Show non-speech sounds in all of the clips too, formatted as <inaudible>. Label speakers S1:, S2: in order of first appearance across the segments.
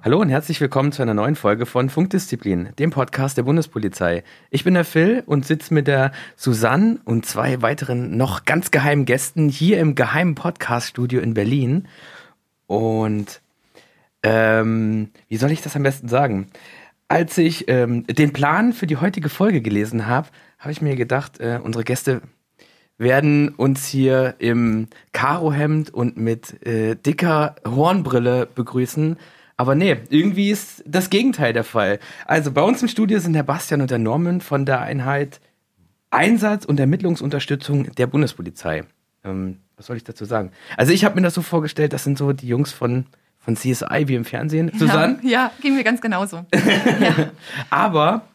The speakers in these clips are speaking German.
S1: Hallo und herzlich willkommen zu einer neuen Folge von Funkdisziplin, dem Podcast der Bundespolizei. Ich bin der Phil und sitze mit der Susanne und zwei weiteren noch ganz geheimen Gästen hier im geheimen Podcaststudio in Berlin. Und ähm, wie soll ich das am besten sagen? Als ich ähm, den Plan für die heutige Folge gelesen habe, habe ich mir gedacht, äh, unsere Gäste werden uns hier im Karohemd und mit äh, dicker Hornbrille begrüßen aber nee, irgendwie ist das Gegenteil der Fall. Also bei uns im Studio sind der Bastian und der Norman von der Einheit Einsatz- und Ermittlungsunterstützung der Bundespolizei. Ähm, was soll ich dazu sagen? Also ich habe mir das so vorgestellt, das sind so die Jungs von, von CSI wie im Fernsehen. Susanne?
S2: Ja, ja ging mir ganz genauso. <laughs> ja.
S1: Aber,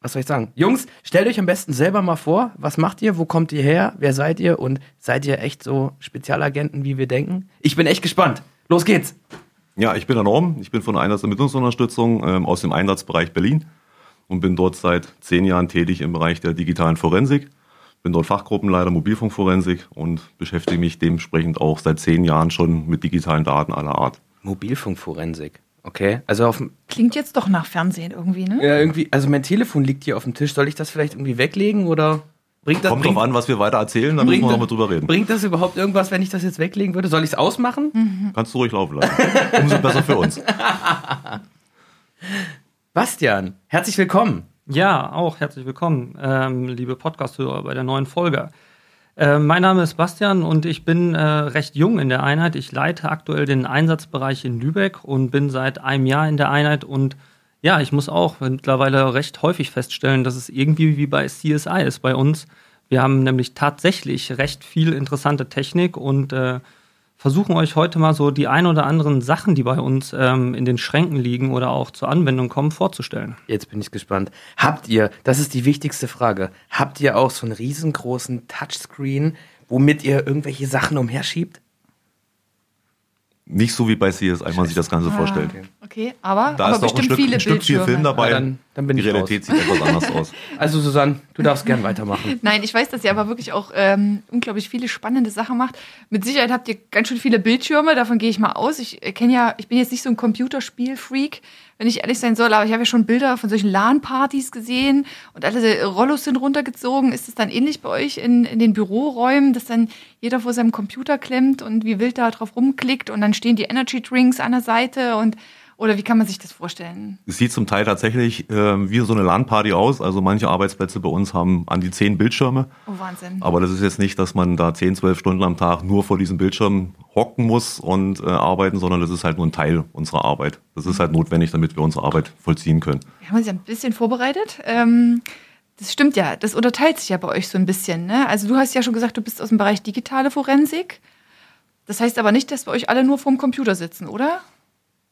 S1: was soll ich sagen? Jungs, stellt euch am besten selber mal vor, was macht ihr, wo kommt ihr her, wer seid ihr und seid ihr echt so Spezialagenten, wie wir denken? Ich bin echt gespannt. Los geht's!
S3: Ja, ich bin der Norm. Ich bin von der Einsatzermittlungsunterstützung ähm, aus dem Einsatzbereich Berlin und bin dort seit zehn Jahren tätig im Bereich der digitalen Forensik. Bin dort Fachgruppenleiter Mobilfunkforensik und beschäftige mich dementsprechend auch seit zehn Jahren schon mit digitalen Daten aller Art.
S1: Mobilfunkforensik. Okay, also auf dem
S2: Klingt jetzt doch nach Fernsehen irgendwie, ne?
S1: Ja, irgendwie, also mein Telefon liegt hier auf dem Tisch. Soll ich das vielleicht irgendwie weglegen oder?
S3: Bringt das, Kommt bringt, drauf an, was wir weiter erzählen, dann müssen wir nochmal drüber reden.
S1: Bringt das überhaupt irgendwas, wenn ich das jetzt weglegen würde? Soll ich es ausmachen?
S3: Mhm. Kannst du ruhig laufen lassen. Umso besser für uns. <laughs>
S1: Bastian, herzlich willkommen.
S4: Ja, auch herzlich willkommen, ähm, liebe Podcast-Hörer bei der neuen Folge. Äh, mein Name ist Bastian und ich bin äh, recht jung in der Einheit. Ich leite aktuell den Einsatzbereich in Lübeck und bin seit einem Jahr in der Einheit und ja, ich muss auch mittlerweile recht häufig feststellen, dass es irgendwie wie bei CSI ist bei uns. Wir haben nämlich tatsächlich recht viel interessante Technik und äh, versuchen euch heute mal so die ein oder anderen Sachen, die bei uns ähm, in den Schränken liegen oder auch zur Anwendung kommen, vorzustellen.
S1: Jetzt bin ich gespannt. Habt ihr, das ist die wichtigste Frage, habt ihr auch so einen riesengroßen Touchscreen, womit ihr irgendwelche Sachen umherschiebt?
S3: Nicht so wie bei CSI man sich das Ganze ah, vorstellt.
S2: Okay, aber,
S3: da
S2: aber
S3: ist noch ein Stück, ein Stück viel Film dabei. Ja,
S1: dann, dann bin
S3: Die
S1: ich
S3: Realität
S1: raus.
S3: sieht etwas anders <laughs> aus.
S1: Also Susanne, du darfst gern weitermachen. <laughs>
S2: Nein, ich weiß, dass ihr aber wirklich auch ähm, unglaublich viele spannende Sachen macht. Mit Sicherheit habt ihr ganz schön viele Bildschirme, davon gehe ich mal aus. Ich äh, kenne ja, ich bin jetzt nicht so ein Computerspiel-Freak, wenn ich ehrlich sein soll, aber ich habe ja schon Bilder von solchen LAN-Partys gesehen und alle Rollos sind runtergezogen. Ist es dann ähnlich bei euch in, in den Büroräumen, dass dann jeder vor seinem Computer klemmt und wie wild da drauf rumklickt und dann stehen die Energy Drinks an der Seite und oder wie kann man sich das vorstellen?
S3: Es sieht zum Teil tatsächlich äh, wie so eine LAN-Party aus. Also manche Arbeitsplätze bei uns haben an die zehn Bildschirme.
S2: Oh, Wahnsinn.
S3: Aber das ist jetzt nicht, dass man da zehn, zwölf Stunden am Tag nur vor diesem Bildschirm hocken muss und äh, arbeiten, sondern das ist halt nur ein Teil unserer Arbeit. Das ist halt notwendig, damit wir unsere Arbeit vollziehen können.
S2: Wir haben uns ja ein bisschen vorbereitet. Ähm das stimmt ja, das unterteilt sich ja bei euch so ein bisschen. Ne? Also du hast ja schon gesagt, du bist aus dem Bereich digitale Forensik. Das heißt aber nicht, dass wir euch alle nur vorm Computer sitzen, oder?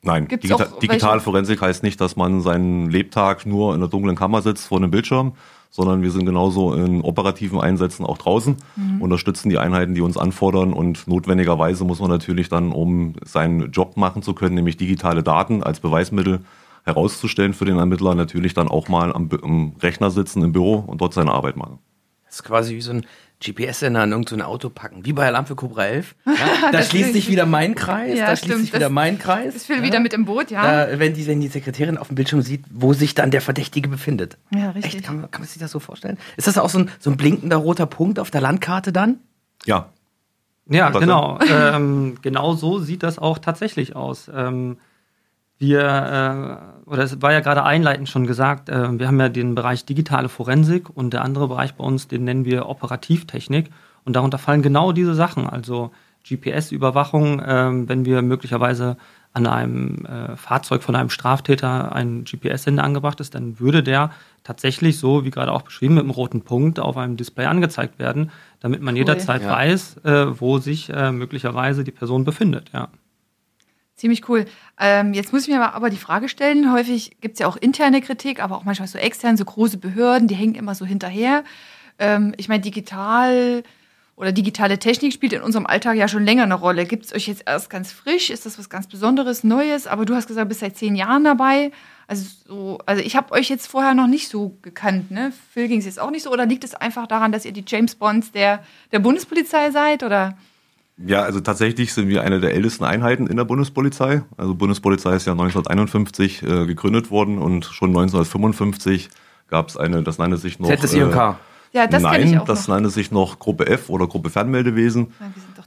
S3: Nein, Digita digitale Forensik heißt nicht, dass man seinen Lebtag nur in einer dunklen Kammer sitzt vor einem Bildschirm, sondern wir sind genauso in operativen Einsätzen auch draußen, mhm. unterstützen die Einheiten, die uns anfordern und notwendigerweise muss man natürlich dann, um seinen Job machen zu können, nämlich digitale Daten als Beweismittel herauszustellen für den Ermittler, natürlich dann auch mal am, am Rechner sitzen im Büro und dort seine Arbeit machen.
S1: Das ist quasi wie so ein GPS-Sender in irgendein Auto packen, wie bei Alarm für Cobra 11. <laughs> Ja, da schließt sich wieder mein Kreis, ja, da schließt sich wieder das, mein Kreis.
S2: Das will ja. wieder mit im Boot, ja.
S1: Da, wenn, die, wenn die Sekretärin auf dem Bildschirm sieht, wo sich dann der Verdächtige befindet.
S2: Ja, richtig.
S1: Echt, kann, kann man sich das so vorstellen? Ist das auch so ein, so ein blinkender roter Punkt auf der Landkarte dann?
S3: Ja.
S4: Ja, Was genau. ähm, genau so sieht das auch tatsächlich aus. Ähm, wir, äh, oder es war ja gerade einleitend schon gesagt, äh, wir haben ja den Bereich digitale Forensik und der andere Bereich bei uns, den nennen wir Operativtechnik. Und darunter fallen genau diese Sachen, also GPS-Überwachung, äh, wenn wir möglicherweise an einem äh, Fahrzeug von einem Straftäter ein GPS-Sender angebracht ist, dann würde der tatsächlich so, wie gerade auch beschrieben, mit einem roten Punkt auf einem Display angezeigt werden, damit man cool. jederzeit ja. weiß, äh, wo sich äh, möglicherweise die Person befindet. Ja.
S2: Ziemlich cool. Ähm, jetzt muss ich mir aber die Frage stellen, häufig gibt es ja auch interne Kritik, aber auch manchmal so extern, so große Behörden, die hängen immer so hinterher. Ähm, ich meine, digital oder digitale Technik spielt in unserem Alltag ja schon länger eine Rolle. Gibt es euch jetzt erst ganz frisch? Ist das was ganz Besonderes, Neues? Aber du hast gesagt, du bist seit zehn Jahren dabei. Also, so, also ich habe euch jetzt vorher noch nicht so gekannt. Ne? Phil ging es jetzt auch nicht so. Oder liegt es einfach daran, dass ihr die James Bonds der, der Bundespolizei seid? Oder?
S3: Ja, also tatsächlich sind wir eine der ältesten Einheiten in der Bundespolizei. Also Bundespolizei ist ja 1951 äh, gegründet worden und schon 1955 gab es eine, das nannte sich noch.
S1: ZSIOK. Äh,
S2: ja, das
S3: Nein,
S2: ich auch
S3: das
S2: noch.
S3: nannte sich noch Gruppe F oder Gruppe Fernmeldewesen,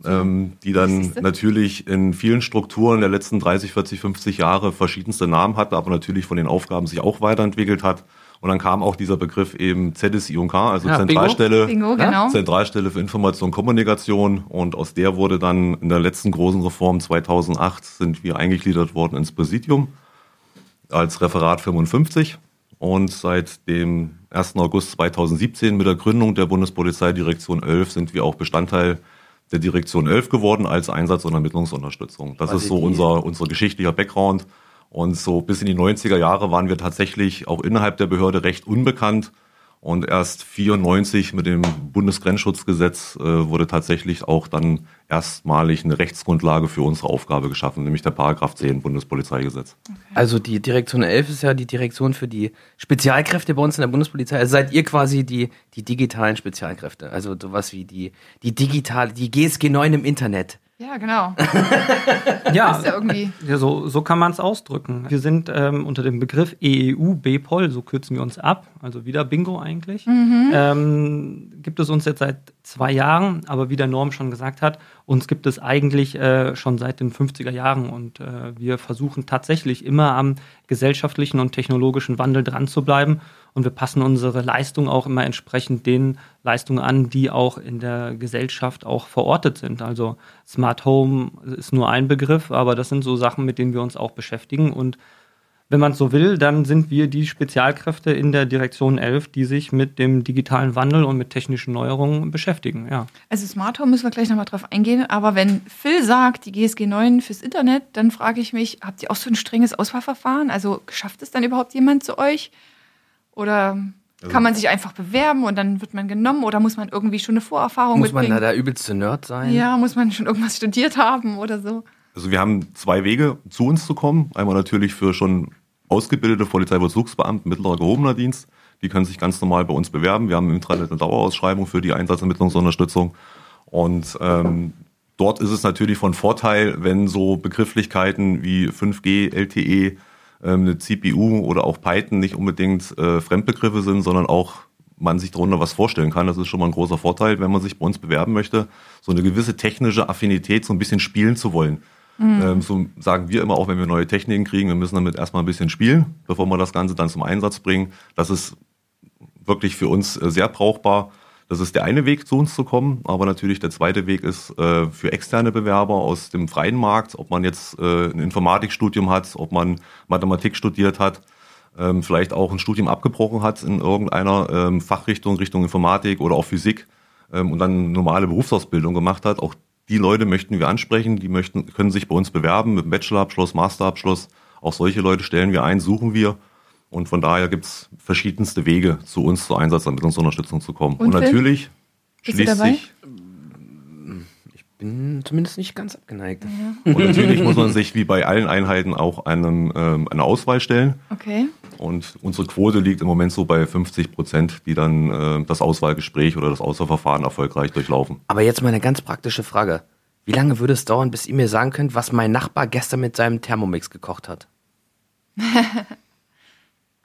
S2: Ja,
S3: ähm, die dann natürlich in vielen Strukturen der letzten 30, 40, 50 Jahre verschiedenste Namen hatte, aber natürlich von den Aufgaben sich auch weiterentwickelt hat. Und dann kam auch dieser Begriff eben ZSIOK, also
S1: Ja,
S3: Zentralstelle,
S2: Bingo, genau.
S3: Zentralstelle für Information und Kommunikation. Und aus der wurde dann in der letzten großen Reform 2008 sind wir eingegliedert worden ins Präsidium als Referat 55. Und seit dem 1. August 2017 mit der Gründung der Bundespolizeidirektion 11 sind wir auch Bestandteil der Direktion 11 geworden als Einsatz- und Ermittlungsunterstützung. Das
S1: Quasi
S3: ist so unser, unser geschichtlicher Background. Und so bis in die 90er Jahre waren wir tatsächlich auch innerhalb der Behörde recht unbekannt. Und erst 94 mit dem Bundesgrenzschutzgesetz äh, wurde tatsächlich auch dann erstmalig eine Rechtsgrundlage für unsere Aufgabe geschaffen, nämlich der Paragraph 10 Bundespolizeigesetz.
S1: Also die Direktion 11 ist ja die Direktion für die Spezialkräfte bei uns in der Bundespolizei. Also seid ihr quasi die, die digitalen Spezialkräfte. Also sowas wie die, die digitale, die GSG 9 im Internet.
S2: Ja, genau. <laughs>
S4: Ja,
S2: Ist ja irgendwie.
S4: Ja, so, so kann man es ausdrücken. Wir sind ähm, unter dem Begriff EEU BPOL, so kürzen wir uns ab, also wieder Bingo eigentlich. Ähm, gibt es uns jetzt seit zwei Jahren, aber wie der Norm schon gesagt hat, uns gibt es eigentlich äh, schon seit den 50er Jahren und äh, wir versuchen tatsächlich immer am gesellschaftlichen und technologischen Wandel dran zu bleiben und wir passen unsere Leistung auch immer entsprechend den Leistungen an, die auch in der Gesellschaft auch verortet sind. Also Smart Home ist nur ein Begriff, aber das sind so Sachen, mit denen wir uns auch beschäftigen. Und wenn man es so will, dann sind wir die Spezialkräfte in der Direktion 11, die sich mit dem digitalen Wandel und mit technischen Neuerungen beschäftigen. Ja.
S2: Also Smart Home müssen wir gleich nochmal drauf eingehen. Aber wenn Phil sagt, die GSG 9 fürs Internet, dann frage ich mich, habt ihr auch so ein strenges Auswahlverfahren? Also schafft es dann überhaupt jemand zu euch? Oder kann man sich einfach bewerben und dann wird man genommen? Oder muss man irgendwie schon eine Vorerfahrung
S1: Muss man
S2: mitbringen?
S1: da der übelste Nerd sein?
S2: ja, muss man schon irgendwas studiert haben oder so?
S3: Also wir haben zwei Wege, zu uns zu kommen. Einmal natürlich für schon ausgebildete Polizeivollzugsbeamte mittlerer gehobener Dienst. Die können sich ganz normal bei uns bewerben. Wir haben im Intranet eine Dauerausschreibung für die Einsatzermittlungsunterstützung. Und ähm, dort ist es natürlich von Vorteil, wenn so Begrifflichkeiten wie 5G, LTE, eine CPU oder auch Python nicht unbedingt äh, Fremdbegriffe sind, sondern auch man sich darunter was vorstellen kann. Das ist schon mal ein großer Vorteil, wenn man sich bei uns bewerben möchte, so eine gewisse technische Affinität so ein bisschen spielen zu wollen. Ähm, so sagen wir immer auch, wenn wir neue Techniken kriegen, wir müssen damit erstmal ein bisschen spielen, bevor wir das Ganze dann zum Einsatz bringen. Das ist wirklich für uns äh, sehr brauchbar. Das ist der eine Weg, zu uns zu kommen. Aber natürlich der zweite Weg ist äh, für externe Bewerber aus dem freien Markt, ob man jetzt äh, ein Informatikstudium hat, ob man Mathematik studiert hat, ähm, vielleicht auch ein Studium abgebrochen hat in irgendeiner ähm, Fachrichtung, Richtung Informatik oder auch Physik ähm, und dann normale Berufsausbildung gemacht hat. Auch die Leute möchten wir ansprechen, die möchten, können sich bei uns bewerben mit Bachelorabschluss, Masterabschluss. Auch solche Leute stellen wir ein, suchen wir. Und von daher gibt's verschiedenste Wege, zu uns zur Einsatzermittlungsunterstützung zu kommen.
S2: Und
S3: Und, natürlich
S2: Bist
S3: schließt sich
S1: Bin zumindest nicht ganz abgeneigt.
S3: und natürlich muss man sich wie bei allen Einheiten auch einem, ähm, eine Auswahl stellen.
S2: Okay.
S3: Und unsere Quote liegt im Moment so bei 50 Prozent, die dann äh, das Auswahlgespräch oder das Auswahlverfahren erfolgreich durchlaufen.
S1: Aber jetzt mal eine ganz praktische Frage. Wie lange würde es dauern, bis ihr mir sagen könnt, was mein Nachbar gestern mit seinem Thermomix gekocht hat? <laughs>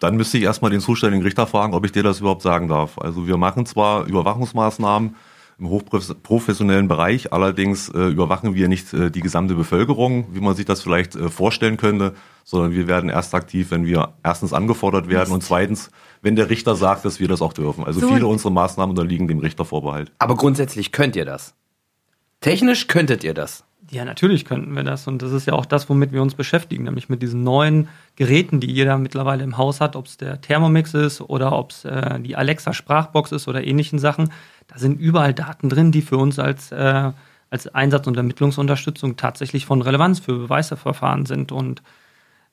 S3: Dann müsste ich erstmal den zuständigen Richter fragen, ob ich dir das überhaupt sagen darf. Also wir machen zwar Überwachungsmaßnahmen im hochprofessionellen Bereich, allerdings äh, überwachen wir nicht äh, die gesamte Bevölkerung, wie man sich das vielleicht äh, vorstellen könnte, sondern wir werden erst aktiv, wenn wir erstens angefordert werden und zweitens, wenn der Richter sagt, dass wir das auch dürfen. Also
S2: So.
S3: viele unserer Maßnahmen unterliegen dem Richtervorbehalt.
S1: Aber grundsätzlich könnt ihr das. Technisch könntet ihr das.
S4: Ja, natürlich könnten wir das. Und das ist ja auch das, womit wir uns beschäftigen, nämlich mit diesen neuen Geräten, die jeder mittlerweile im Haus hat, ob es der Thermomix ist oder ob es äh, die Alexa-Sprachbox ist oder ähnlichen Sachen. Da sind überall Daten drin, die für uns als, äh, als Einsatz- und Ermittlungsunterstützung tatsächlich von Relevanz für Beweisverfahren sind. Und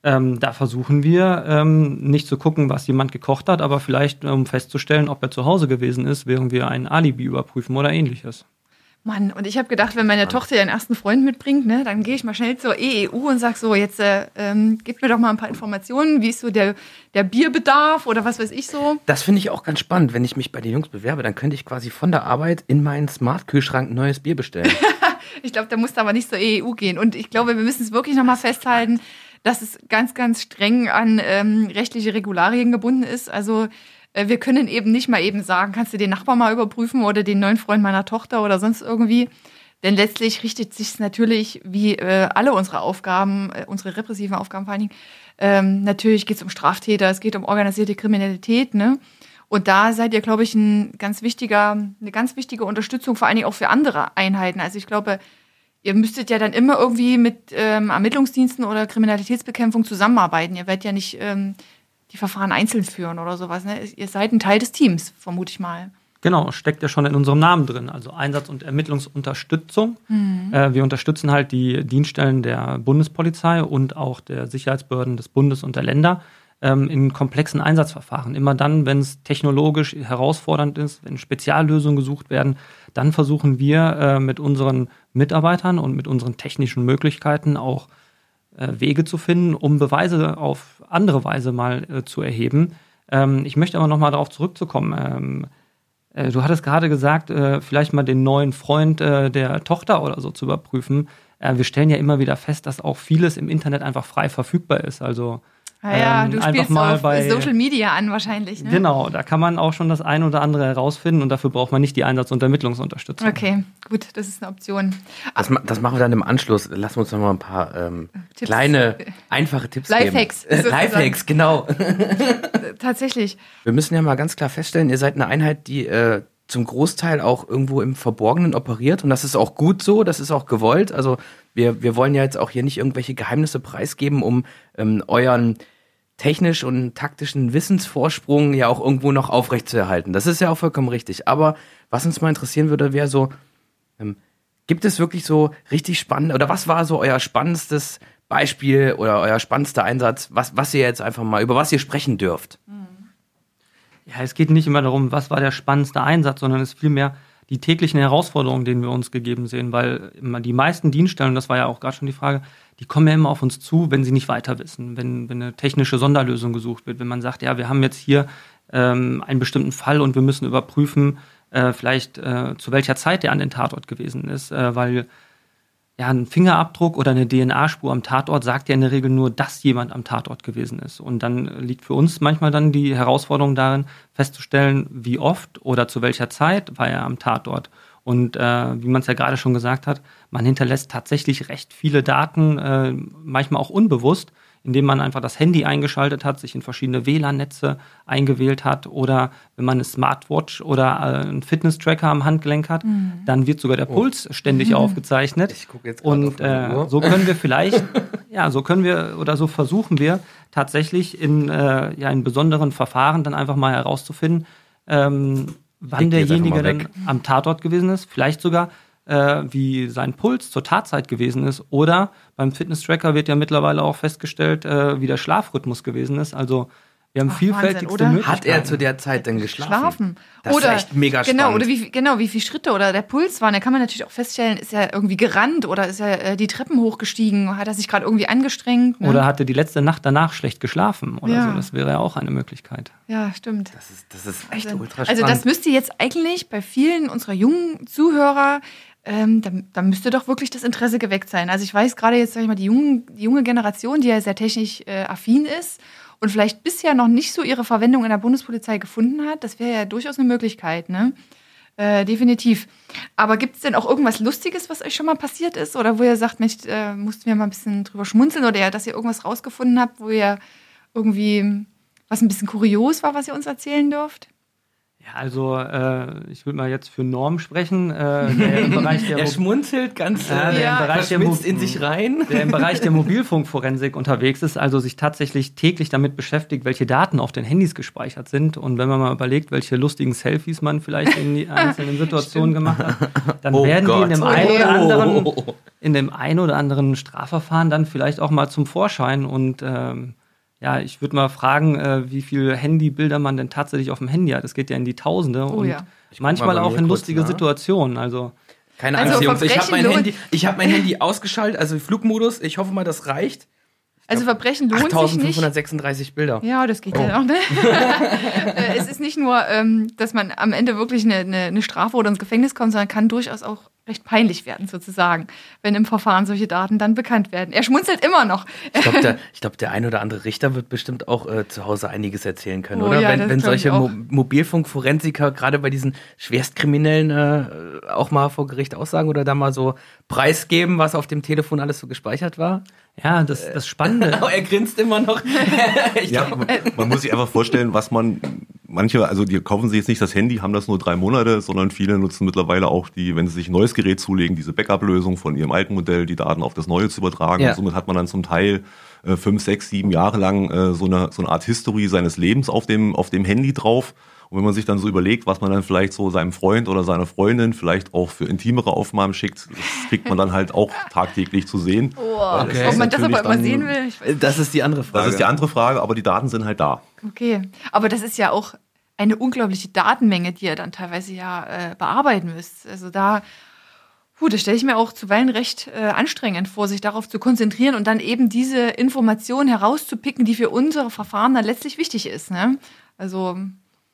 S4: ähm, da versuchen wir ähm, nicht zu gucken, was jemand gekocht hat, aber vielleicht um festzustellen, ob er zu Hause gewesen ist, während wir ein Alibi überprüfen oder ähnliches.
S2: Mann, und ich habe gedacht, wenn meine Mann. Tochter ihren ersten Freund mitbringt, ne, dann gehe ich mal schnell zur EEU und sag so, jetzt äh, ähm, gib mir doch mal ein paar Informationen, wie ist so der, der Bierbedarf oder was weiß ich so.
S1: Das finde ich auch ganz spannend. Wenn ich mich bei den Jungs bewerbe, dann könnte ich quasi von der Arbeit in meinen Smart-Kühlschrank ein neues Bier bestellen. <laughs>
S2: ich glaube, da musst du aber nicht zur EEU gehen. Und ich glaube, wir müssen es wirklich nochmal festhalten, dass es ganz, ganz streng an ähm, rechtliche Regularien gebunden ist. Also wir können eben nicht mal eben sagen, kannst du den Nachbar mal überprüfen oder den neuen Freund meiner Tochter oder sonst irgendwie. Denn letztlich richtet sich es natürlich, wie äh, alle unsere Aufgaben, äh, unsere repressiven Aufgaben vor allen Dingen, ähm, natürlich geht es um Straftäter, es geht um organisierte Kriminalität, ne? Und da seid ihr, glaube ich, ein ganz wichtiger, eine ganz wichtige Unterstützung, vor allen Dingen auch für andere Einheiten. Also ich glaube, ihr müsstet ja dann immer irgendwie mit ähm, Ermittlungsdiensten oder Kriminalitätsbekämpfung zusammenarbeiten. Ihr werdet ja nicht ähm, die Verfahren einzeln führen oder sowas. Ne? Ihr seid ein Teil des Teams, vermute ich mal.
S4: Genau, steckt ja schon in unserem Namen drin, also Einsatz- und Ermittlungsunterstützung. Mhm. Äh, wir unterstützen halt die Dienststellen der Bundespolizei und auch der Sicherheitsbehörden des Bundes und der Länder ähm, in komplexen Einsatzverfahren. Immer dann, wenn es technologisch herausfordernd ist, wenn Speziallösungen gesucht werden, dann versuchen wir äh, mit unseren Mitarbeitern und mit unseren technischen Möglichkeiten auch Wege zu finden, um Beweise auf andere Weise mal äh, zu erheben. Ähm, ich möchte aber nochmal darauf zurückzukommen. Ähm, äh, du hattest gerade gesagt, äh, vielleicht mal den neuen Freund äh, der Tochter oder so zu überprüfen. Äh, wir stellen ja immer wieder fest, dass auch vieles im Internet einfach frei verfügbar ist. Also
S2: Ah ja, ähm, du spielst mal auf bei, Social Media an wahrscheinlich. Ne?
S4: Genau, da kann man auch schon das ein oder andere herausfinden und dafür braucht man nicht die Einsatz- und Ermittlungsunterstützung.
S2: Okay, gut, das ist eine Option.
S1: Das, das machen wir dann im Anschluss. Lass uns noch mal ein paar ähm, kleine, einfache Tipps
S2: Lifehacks,
S1: geben. Lifehacks, <laughs> genau. <laughs>
S2: Tatsächlich.
S1: Wir müssen ja mal ganz klar feststellen, ihr seid eine Einheit, die äh, zum Großteil auch irgendwo im Verborgenen operiert und das ist auch gut so, das ist auch gewollt. Also wir, wir wollen ja jetzt auch hier nicht irgendwelche Geheimnisse preisgeben, um ähm, euren technisch und taktischen Wissensvorsprung ja auch irgendwo noch aufrechtzuerhalten. Das ist ja auch vollkommen richtig. Aber was uns mal interessieren würde, wäre so, ähm, gibt es wirklich so richtig spannend, oder was war so euer spannendstes Beispiel oder euer spannendster Einsatz, was, was ihr jetzt einfach mal, über was ihr sprechen dürft?
S4: Ja, es geht nicht immer darum, was war der spannendste Einsatz, sondern es ist vielmehr die täglichen Herausforderungen, denen wir uns gegeben sehen, weil die meisten Dienststellen, das war ja auch gerade schon die Frage, die kommen ja immer auf uns zu, wenn sie nicht weiter wissen, wenn, wenn eine technische Sonderlösung gesucht wird, wenn man sagt, ja, wir haben jetzt hier ähm, einen bestimmten Fall und wir müssen überprüfen, äh, vielleicht äh, zu welcher Zeit der an den Tatort gewesen ist, äh, weil ja, ein Fingerabdruck oder eine DNA-Spur am Tatort sagt ja in der Regel nur, dass jemand am Tatort gewesen ist. Und dann liegt für uns manchmal dann die Herausforderung darin, festzustellen, wie oft oder zu welcher Zeit war er am Tatort. Und äh, wie man es ja gerade schon gesagt hat, man hinterlässt tatsächlich recht viele Daten, äh, manchmal auch unbewusst, indem man einfach das Handy eingeschaltet hat, sich in verschiedene WLAN-Netze eingewählt hat oder wenn man eine Smartwatch oder äh, einen Fitness-Tracker am Handgelenk hat, mhm. dann wird sogar der oh. Puls oh. ständig mhm. <laughs> aufgezeichnet. Ich gucke jetzt Und äh, so können wir vielleicht, <laughs> ja, so können wir oder so versuchen wir tatsächlich in, äh, ja, in besonderen Verfahren dann einfach mal herauszufinden, ähm, wann derjenige dann am Tatort gewesen ist, vielleicht sogar äh, wie sein Puls zur Tatzeit gewesen ist. Oder beim Fitness-Tracker wird ja mittlerweile auch festgestellt, äh, wie der Schlafrhythmus gewesen ist. Also wir haben Ach, vielfältigste Wahnsinn,
S1: Möglichkeiten. Hat er zu der Zeit denn geschlafen? Schlafen.
S2: Das oder, ist echt mega genau, spannend. Genau, oder wie, genau, wie viele Schritte oder der Puls waren. Da kann man natürlich auch feststellen, ist er irgendwie gerannt oder ist er äh, die Treppen hochgestiegen? Hat er sich gerade irgendwie angestrengt?
S4: Ne? Oder hatte die letzte Nacht danach schlecht geschlafen oder ja. so. Das wäre ja auch eine Möglichkeit.
S2: Ja, stimmt.
S1: Das ist, das ist echt
S2: also,
S1: ultra spannend.
S2: Also das müsste jetzt eigentlich bei vielen unserer jungen Zuhörer ähm, da, da, müsste doch wirklich das Interesse geweckt sein. Also ich weiß gerade jetzt, sag ich mal, die, jungen, die junge Generation, die ja sehr technisch äh, affin ist und vielleicht bisher noch nicht so ihre Verwendung in der Bundespolizei gefunden hat, das wäre ja durchaus eine Möglichkeit, ne? Äh, definitiv. Aber gibt es denn auch irgendwas Lustiges, was euch schon mal passiert ist? Oder wo ihr sagt, Mensch, äh, mussten wir mal ein bisschen drüber schmunzeln oder ja, dass ihr irgendwas rausgefunden habt, wo ihr irgendwie was ein bisschen kurios war, was ihr uns erzählen dürft?
S4: Ja, also äh, ich würde mal jetzt für Norm sprechen. Äh, der im <laughs>
S1: Bereich der er schmunzelt ganz äh, der ja, im Bereich der in sich rein.
S4: Der im Bereich der Mobilfunkforensik unterwegs ist, also sich tatsächlich täglich damit beschäftigt, welche Daten auf den Handys gespeichert sind. Und wenn man mal überlegt, welche lustigen Selfies man vielleicht in die <laughs> einzelnen Situationen gemacht hat, dann oh werden Gott. die in dem, einen oder anderen, in dem einen oder anderen Strafverfahren dann vielleicht auch mal zum Vorschein und ähm, ja, ich würde mal fragen, äh, wie viele Handybilder man denn tatsächlich auf dem Handy hat. Das geht ja in die Tausende oh, und ja. manchmal auch in lustige kurz, Situationen. Also
S1: Keine also Angst, Jungs. Ich habe mein, Handy, hab mein Handy ausgeschaltet, also Flugmodus. Ich hoffe mal, das reicht.
S2: Also Verbrechen lohnt sich nicht.
S1: 8536 Bilder.
S2: Ja, das geht oh. ja auch. Ne? <laughs> Äh, es ist nicht nur, ähm, dass man am Ende wirklich eine, eine, eine Strafe oder ins Gefängnis kommt, sondern kann durchaus auch recht peinlich werden, sozusagen, wenn im Verfahren solche Daten dann bekannt werden. Er schmunzelt immer noch.
S1: Ich glaube, <laughs> der, glaub, der ein oder andere Richter wird bestimmt auch äh, zu Hause einiges erzählen können, oh, oder? Ja, wenn wenn solche Mo Mobilfunkforensiker gerade bei diesen Schwerstkriminellen äh, auch mal vor Gericht aussagen oder da mal so preisgeben, was auf dem Telefon alles so gespeichert war.
S4: Ja, das, das Spannende. <laughs>
S1: er grinst immer noch. <laughs>
S3: ja, man, man muss sich einfach vorstellen, was man manche, also die kaufen sich jetzt nicht das Handy, haben das nur drei Monate, sondern viele nutzen mittlerweile auch die, wenn sie sich ein neues Gerät zulegen, diese Backup-Lösung von ihrem alten Modell, die Daten auf das neue zu übertragen. Ja. Und somit hat man dann zum Teil äh, fünf, sechs, sieben Jahre lang äh, so, eine, so eine Art History seines Lebens auf dem, auf dem Handy drauf. Und wenn man sich dann so überlegt, was man dann vielleicht so seinem Freund oder seiner Freundin vielleicht auch für intimere Aufnahmen schickt, das kriegt man dann halt auch tagtäglich zu sehen.
S2: Oh, okay. Ob man das aber immer sehen will?
S1: Das ist die andere Frage.
S3: Das ist die andere Frage, aber die Daten sind halt da.
S2: Okay, aber das ist ja auch eine unglaubliche Datenmenge, die ihr dann teilweise ja äh, bearbeiten müsst. Also da, puh, das stelle ich mir auch zuweilen recht äh, anstrengend vor, sich darauf zu konzentrieren und dann eben diese Information herauszupicken, die für unsere Verfahren dann letztlich wichtig ist. Ne? Also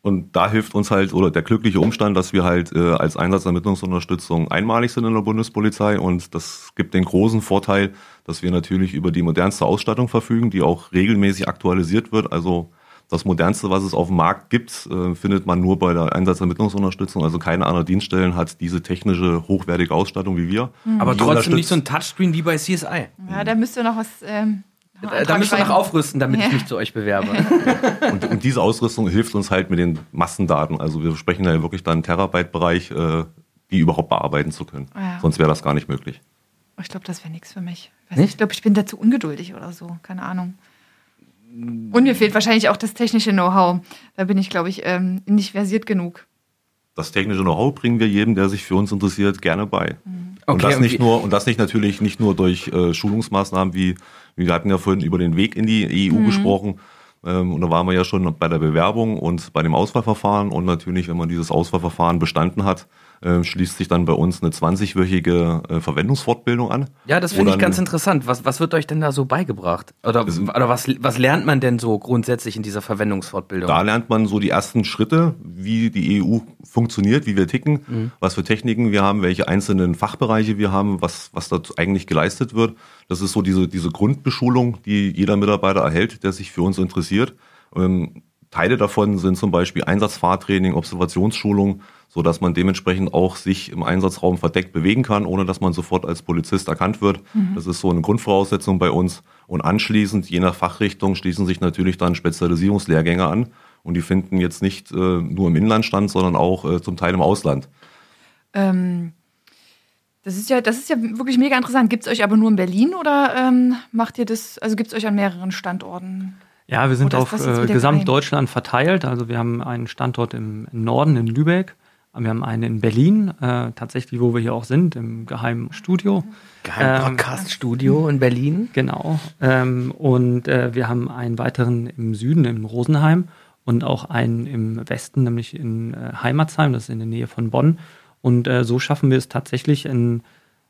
S3: und da hilft uns halt, oder der glückliche Umstand, dass wir halt äh, als Einsatzermittlungsunterstützung einmalig sind in der Bundespolizei. Und das gibt den großen Vorteil, dass wir natürlich über die modernste Ausstattung verfügen, die auch regelmäßig aktualisiert wird. Also das modernste, was es auf dem Markt gibt, äh, findet man nur bei der Einsatzermittlungsunterstützung. Also keine andere Dienststellen hat diese technische, hochwertige Ausstattung wie wir.
S1: Mhm. Aber trotzdem nicht so ein Touchscreen wie bei CSI.
S2: Ja, da müsst ihr noch was... Ähm
S1: da, da müsst ihr noch aufrüsten, damit ja. ich mich zu euch bewerbe. <laughs>
S3: und, und, diese Ausrüstung hilft uns halt mit den Massendaten. Also wir sprechen da ja wirklich dann Terabyte-Bereich, äh, die überhaupt bearbeiten zu können. Ja. Sonst wäre das gar nicht möglich.
S2: Ich glaube, das wäre nichts für mich. Ich glaube, ich bin da zu ungeduldig oder so. Keine Ahnung. Und mir fehlt wahrscheinlich auch das technische Know-how. Da bin ich, glaube ich, ähm, nicht versiert genug.
S3: Das technische Know-how bringen wir jedem, der sich für uns interessiert, gerne bei. Mhm. Okay, und das nicht nur und das nicht natürlich nicht nur durch äh, Schulungsmaßnahmen wie wir hatten ja vorhin über den Weg in die EU mhm. gesprochen. Ähm, und da waren wir ja schon bei der Bewerbung und bei dem Auswahlverfahren. Und natürlich, wenn man dieses Auswahlverfahren bestanden hat, äh, schließt sich dann bei uns eine 20-wöchige äh, Verwendungsfortbildung an.
S1: Ja, das finde ich ganz interessant. Was, was wird euch denn da so beigebracht? Oder, oder was, was lernt man denn so grundsätzlich in dieser Verwendungsfortbildung?
S3: Da lernt man so die ersten Schritte, wie die EU funktioniert, wie wir ticken, mhm. was für Techniken wir haben, welche einzelnen Fachbereiche wir haben, was, was dort eigentlich geleistet wird. Das ist so diese, diese Grundbeschulung, die jeder Mitarbeiter erhält, der sich für uns interessiert. Ähm, Teile davon sind zum Beispiel Einsatzfahrtraining, Observationsschulung, so dass man dementsprechend auch sich im Einsatzraum verdeckt bewegen kann, ohne dass man sofort als Polizist erkannt wird. Mhm. Das ist so eine Grundvoraussetzung bei uns. Und anschließend, je nach Fachrichtung, schließen sich natürlich dann Spezialisierungslehrgänge an. Und die finden jetzt nicht äh, nur im Inland stand, sondern auch äh, zum Teil im Ausland.
S2: Ähm, das ist ja, das ist ja wirklich mega interessant. Gibt es euch aber nur in Berlin oder ähm, macht ihr das, also gibt es euch an mehreren Standorten?
S4: Ja, wir sind auf äh, Gesamtdeutschland verteilt. Also wir haben einen Standort im Norden in Lübeck, wir haben einen in Berlin, äh, tatsächlich, wo wir hier auch sind, im geheimen Studio.
S1: Geheim Podcast-Studio ähm, in Berlin.
S4: Genau. Ähm, und äh, wir haben einen weiteren im Süden, in Rosenheim und auch einen im Westen, nämlich in äh, Heimatsheim, das ist in der Nähe von Bonn. Und äh, so schaffen wir es tatsächlich in,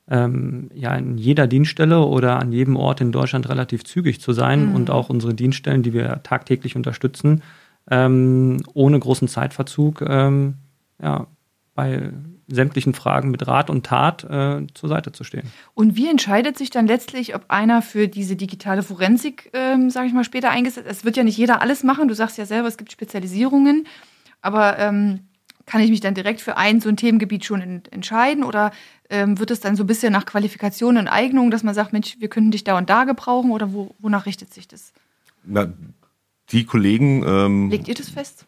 S4: ähm, ja, in jeder Dienststelle oder an jedem Ort in Deutschland relativ zügig zu sein mhm. und auch unsere Dienststellen, die wir tagtäglich unterstützen, ähm, ohne großen Zeitverzug ähm, ja, bei sämtlichen Fragen mit Rat und Tat äh, zur Seite zu stehen.
S2: Und wie entscheidet sich dann letztlich, ob einer für diese digitale Forensik, ähm, sage ich mal, später eingesetzt? Es wird ja nicht jeder alles machen. Du sagst ja selber, es gibt Spezialisierungen. Aber ähm, kann ich mich dann direkt für ein so ein Themengebiet schon in, entscheiden? Oder ähm, wird es dann so ein bisschen nach Qualifikation und Eignung, dass man sagt, Mensch, wir könnten dich da und da gebrauchen? Oder wo, wonach richtet sich das?
S3: Na, die Kollegen. Ähm,
S2: Legt ihr das fest?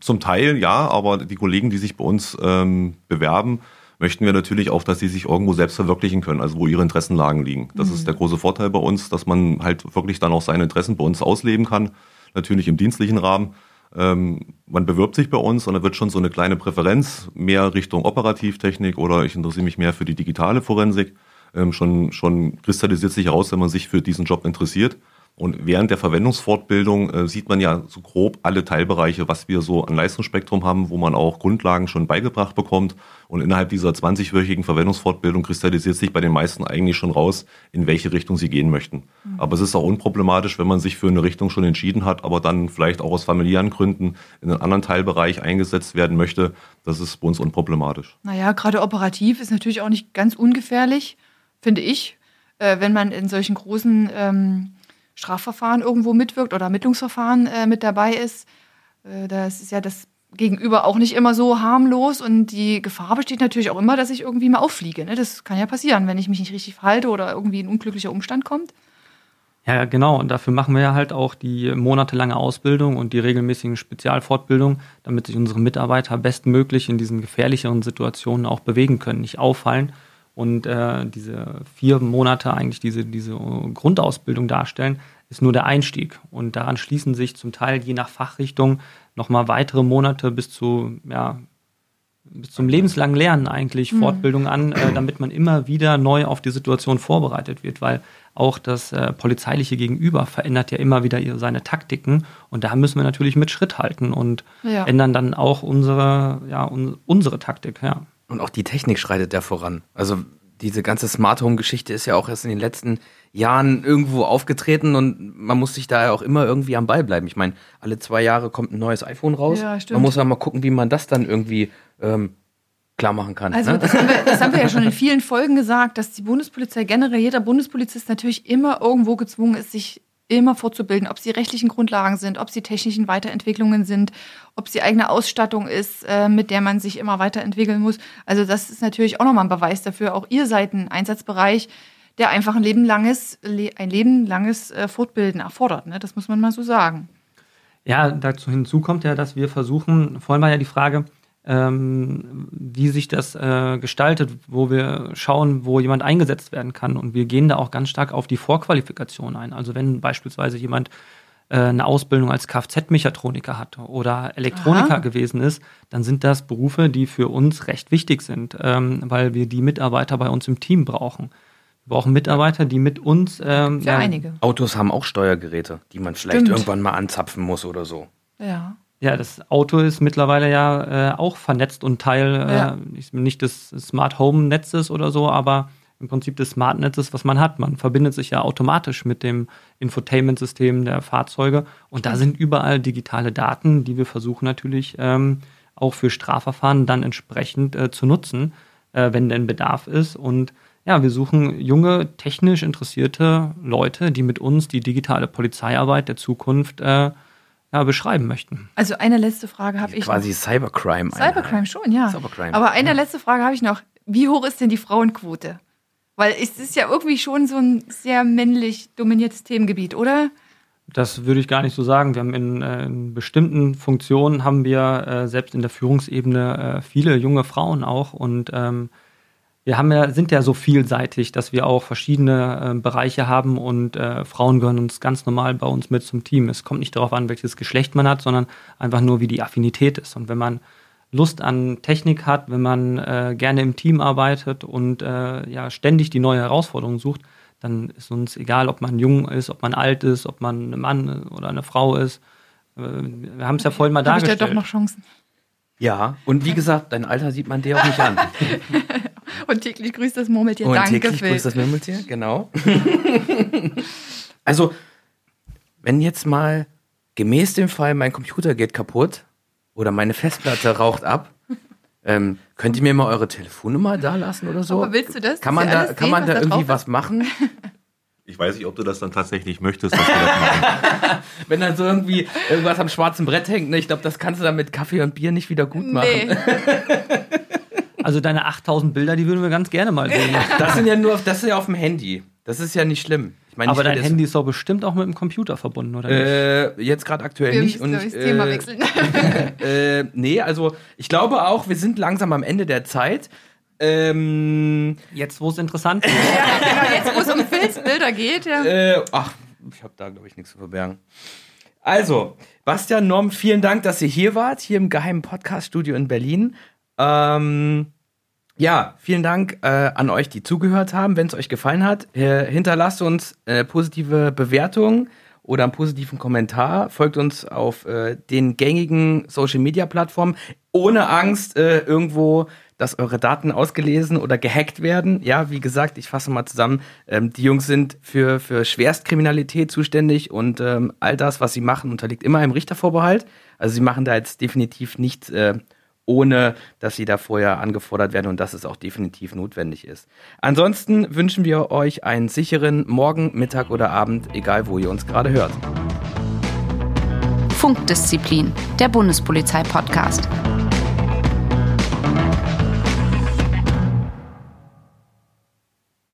S3: Zum Teil ja, aber die Kollegen, die sich bei uns ähm, bewerben, möchten wir natürlich auch, dass sie sich irgendwo selbst verwirklichen können, also wo ihre Interessenlagen liegen. Das mhm. ist der große Vorteil bei uns, dass man halt wirklich dann auch seine Interessen bei uns ausleben kann, natürlich im dienstlichen Rahmen. Ähm, man bewirbt sich bei uns und da wird schon so eine kleine Präferenz mehr Richtung Operativtechnik oder ich interessiere mich mehr für die digitale Forensik. Ähm, schon, schon kristallisiert sich heraus, wenn man sich für diesen Job interessiert Und während der Verwendungsfortbildung äh, sieht man ja so grob alle Teilbereiche, was wir so an Leistungsspektrum haben, wo man auch Grundlagen schon beigebracht bekommt. Und innerhalb dieser 20-wöchigen Verwendungsfortbildung kristallisiert sich bei den meisten eigentlich schon raus, in welche Richtung sie gehen möchten. Mhm. Aber es ist auch unproblematisch, wenn man sich für eine Richtung schon entschieden hat, aber dann vielleicht auch aus familiären Gründen in einen anderen Teilbereich eingesetzt werden möchte. Das ist bei uns unproblematisch.
S2: Naja, gerade operativ ist natürlich auch nicht ganz ungefährlich, finde ich, äh, wenn man in solchen großen ähm Strafverfahren irgendwo mitwirkt oder Ermittlungsverfahren äh, mit dabei ist. Äh, das ist ja das Gegenüber auch nicht immer so harmlos und die Gefahr besteht natürlich auch immer, dass ich irgendwie mal auffliege. Ne? Das kann ja passieren, wenn ich mich nicht richtig verhalte oder irgendwie ein unglücklicher Umstand kommt.
S4: Ja, genau. Und dafür machen wir ja halt auch die monatelange Ausbildung und die regelmäßigen Spezialfortbildungen, damit sich unsere Mitarbeiter bestmöglich in diesen gefährlicheren Situationen auch bewegen können, nicht auffallen und äh, diese vier Monate eigentlich diese, diese Grundausbildung darstellen, ist nur der Einstieg. Und daran schließen sich zum Teil je nach Fachrichtung nochmal weitere Monate bis zu, ja, bis zum lebenslangen Lernen eigentlich mhm. Fortbildung an, äh, damit man immer wieder neu auf die Situation vorbereitet wird, weil auch das äh, polizeiliche Gegenüber verändert ja immer wieder ihre, seine Taktiken und da müssen wir natürlich mit Schritt halten und ja. ändern dann auch unsere, ja, un unsere Taktik, ja.
S1: Und auch die Technik schreitet ja voran. Also diese ganze Smart Home Geschichte ist ja auch erst in den letzten Jahren irgendwo aufgetreten und man muss sich da ja auch immer irgendwie am Ball bleiben. Ich meine, alle zwei Jahre kommt ein neues iPhone raus. Ja, stimmt. Man muss ja mal gucken, wie man das dann irgendwie ähm, klar machen kann.
S2: Also
S1: ne?
S2: das, haben wir, das haben wir ja schon in vielen Folgen gesagt, dass die Bundespolizei generell, jeder Bundespolizist natürlich immer irgendwo gezwungen ist, sich immer vorzubilden, ob sie rechtlichen Grundlagen sind, ob sie technischen Weiterentwicklungen sind, ob sie eigene Ausstattung ist, äh, mit der man sich immer weiterentwickeln muss. Also das ist natürlich auch nochmal ein Beweis dafür. Auch ihr seid ein Einsatzbereich, der einfach ein lebenlanges, ein lebenlanges äh, Fortbilden erfordert. Ne? Das muss man mal so sagen.
S4: Ja, dazu hinzu kommt ja, dass wir versuchen, vorhin war ja die Frage, ähm, wie sich das äh, gestaltet, wo wir schauen, wo jemand eingesetzt werden kann. Und wir gehen da auch ganz stark auf die Vorqualifikation ein. Also wenn beispielsweise jemand äh, eine Ausbildung als Kfz-Mechatroniker hat oder Elektroniker Aha. gewesen ist, dann sind das Berufe, die für uns recht wichtig sind, ähm, weil wir die Mitarbeiter bei uns im Team brauchen. Wir brauchen Mitarbeiter, die mit uns.
S2: Ähm, ja, einige.
S1: Autos haben auch Steuergeräte, die man vielleicht Stimmt. irgendwann mal anzapfen muss oder so.
S2: Ja.
S4: Ja, das Auto ist mittlerweile ja äh, auch vernetzt und Teil äh, ja. nicht des Smart Home Netzes oder so, aber im Prinzip des Smart Netzes, was man hat. Man verbindet sich ja automatisch mit dem Infotainment-System der Fahrzeuge und da sind überall digitale Daten, die wir versuchen natürlich ähm, auch für Strafverfahren dann entsprechend äh, zu nutzen, äh, wenn denn Bedarf ist. Und ja, wir suchen junge, technisch interessierte Leute, die mit uns die digitale Polizeiarbeit der Zukunft äh, ja, beschreiben möchten.
S2: Also eine letzte Frage habe ich.
S1: Quasi noch. Cybercrime.
S2: Cybercrime schon, ja. Cybercrime. Aber eine ja. letzte Frage habe ich noch. Wie hoch ist denn die Frauenquote? Weil es ist ja irgendwie schon so ein sehr männlich dominiertes Themengebiet, oder?
S4: Das würde ich gar nicht so sagen. Wir haben in, äh, in bestimmten Funktionen haben wir äh, selbst in der Führungsebene äh, viele junge Frauen auch und ähm, wir haben ja, sind ja so vielseitig, dass wir auch verschiedene äh, Bereiche haben und äh, Frauen gehören uns ganz normal bei uns mit zum Team. Es kommt nicht darauf an, welches Geschlecht man hat, sondern einfach nur, wie die Affinität ist. Und wenn man Lust an Technik hat, wenn man äh, gerne im Team arbeitet und äh, ja ständig die neue Herausforderung sucht, dann ist uns egal, ob man jung ist, ob man alt ist, ob man ein Mann oder eine Frau ist. Äh, wir haben es ja vorhin mal Hab dargestellt. Ich ja
S2: doch noch Chancen.
S1: Ja, und wie gesagt, dein Alter sieht man dir auch nicht an. <laughs>
S2: Und täglich grüßt das Murmeltier.
S1: Und
S2: Danke,
S1: täglich Phil. grüßt das Murmeltier, genau. <laughs> also, wenn jetzt mal gemäß dem Fall mein Computer geht kaputt oder meine Festplatte raucht ab, ähm, könnt ihr mir mal eure Telefonnummer da lassen oder so?
S2: Aber willst du das?
S1: Kann man da, kann sehen, man da irgendwie was machen?
S3: Ich weiß nicht, ob du das dann tatsächlich möchtest, dass wir das machen. <laughs>
S1: Wenn dann so irgendwie irgendwas am schwarzen Brett hängt, ne? ich glaube, das kannst du dann mit Kaffee und Bier nicht wieder gut machen. Nee. <laughs>
S4: Also deine 8000 Bilder, die würden wir ganz gerne mal sehen. <laughs>
S1: Das sind ja nur, das ist ja auf dem Handy. Das ist ja nicht schlimm.
S4: Ich meine, Aber dein Handy ist doch bestimmt auch mit dem Computer verbunden, oder
S1: äh, Jetzt gerade aktuell wir nicht.
S2: Und ich, das äh, Thema wechseln. <laughs>
S1: äh, nee, also ich glaube auch, wir sind langsam am Ende der Zeit. Ähm,
S4: jetzt, wo es interessant <laughs> ist.
S2: ja, genau, jetzt, wo es um Filzbilder geht. Ja.
S1: Äh, ach, ich habe da, glaube ich, nichts zu verbergen. Also, Bastian, Norm, vielen Dank, dass ihr hier wart, hier im geheimen Podcast-Studio in Berlin. Ähm, ja, vielen Dank äh, an euch, die zugehört haben. Wenn es euch gefallen hat, äh, hinterlasst uns äh, positive Bewertungen oder einen positiven Kommentar. Folgt uns auf äh, den gängigen Social-Media-Plattformen ohne Angst, äh, irgendwo dass eure Daten ausgelesen oder gehackt werden. Ja, wie gesagt, ich fasse mal zusammen. Ähm, die Jungs sind für, für Schwerstkriminalität zuständig und ähm, all das, was sie machen, unterliegt immer einem Richtervorbehalt. Also sie machen da jetzt definitiv nichts, äh, ohne dass sie da vorher angefordert werden und dass es auch definitiv notwendig ist. Ansonsten wünschen wir euch einen sicheren Morgen, Mittag oder Abend, egal wo ihr uns gerade hört.
S5: Funkdisziplin, der Bundespolizei-Podcast.